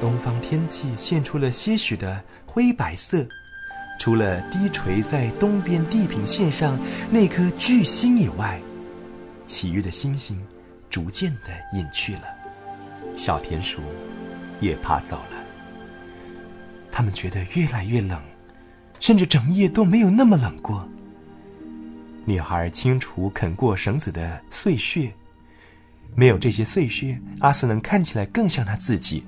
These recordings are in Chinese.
东方天际现出了些许的灰白色，除了低垂在东边地平线上那颗巨星以外，其余的星星逐渐的隐去了。小田鼠也爬走了。他们觉得越来越冷，甚至整夜都没有那么冷过。女孩清除啃过绳子的碎屑，没有这些碎屑，阿斯能看起来更像他自己。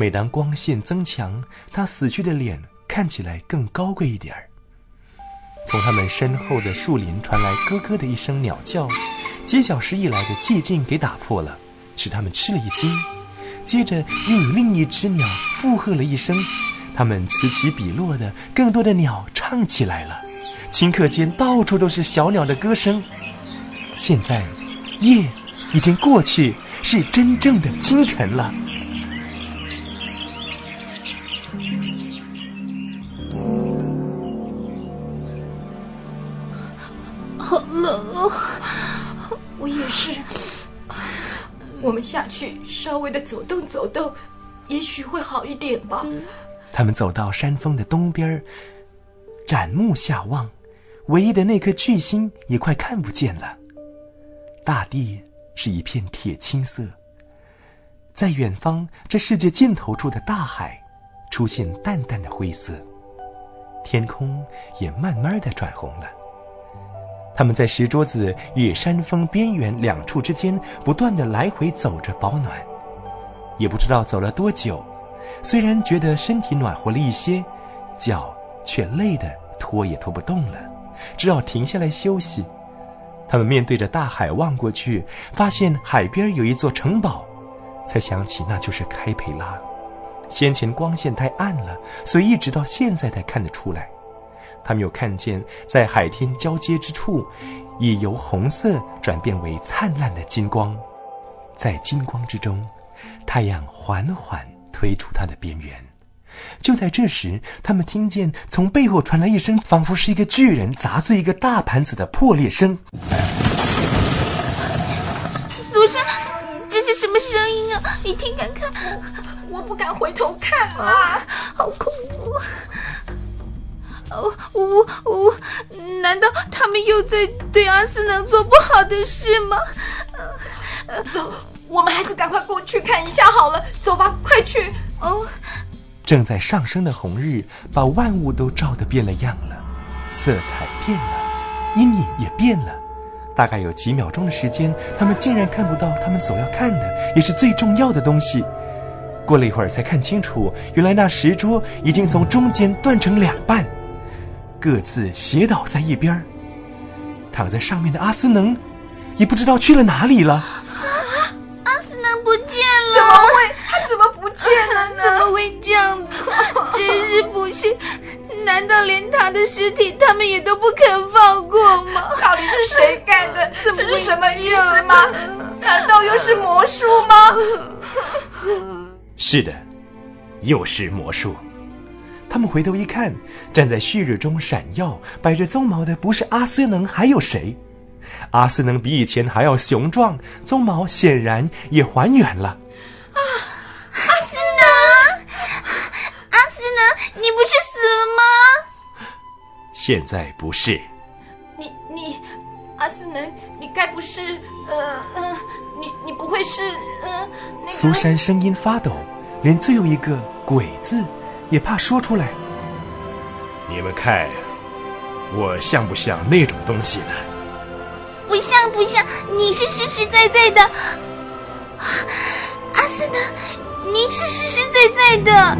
每当光线增强，他死去的脸看起来更高贵一点儿。从他们身后的树林传来咯咯的一声鸟叫，几小时以来的寂静给打破了，使他们吃了一惊。接着又有另一只鸟附和了一声，它们此起彼落的，更多的鸟唱起来了。顷刻间，到处都是小鸟的歌声。现在，夜已经过去，是真正的清晨了。好冷哦，我也是。我们下去稍微的走动走动，也许会好一点吧。他们走到山峰的东边，展目下望。唯一的那颗巨星也快看不见了，大地是一片铁青色。在远方，这世界尽头处的大海，出现淡淡的灰色，天空也慢慢的转红了。他们在石桌子与山峰边缘两处之间不断的来回走着保暖，也不知道走了多久，虽然觉得身体暖和了一些，脚却累得拖也拖不动了。只好停下来休息。他们面对着大海望过去，发现海边有一座城堡，才想起那就是开培拉。先前光线太暗了，所以一直到现在才看得出来。他们又看见在海天交接之处，已由红色转变为灿烂的金光，在金光之中，太阳缓缓推出它的边缘。就在这时，他们听见从背后传来一声，仿佛是一个巨人砸碎一个大盘子的破裂声。苏珊，这是什么声音啊？你听看看。我不敢回头看啊，好恐怖！哦，呜呜，难道他们又在对阿斯能做不好的事吗？走，我们还是赶快过去看一下好了。走吧，快去！哦。正在上升的红日，把万物都照得变了样了，色彩变了，阴影也变了。大概有几秒钟的时间，他们竟然看不到他们所要看的，也是最重要的东西。过了一会儿，才看清楚，原来那石桌已经从中间断成两半，各自斜倒在一边躺在上面的阿斯能，也不知道去了哪里了。阿斯能不见了？怎么会？他怎么不见了呢？怎么会这样子？真是不幸！难道连他的尸体他们也都不肯放过吗？到底是谁干的？这是什么意思吗？难道又是魔术吗？是的，又是魔术。他们回头一看，站在旭日中闪耀、摆着鬃毛的不是阿斯能还有谁？阿斯能比以前还要雄壮，鬃毛显然也还原了。啊！阿斯能，阿斯能你不是死了吗？现在不是。你你，阿斯能，你该不是呃呃，你你不会是呃那个？苏珊声音发抖，连最后一个“鬼”字也怕说出来。你们看，我像不像那种东西呢？不像不像，你是实实在在的。阿斯纳，您是实实在在的。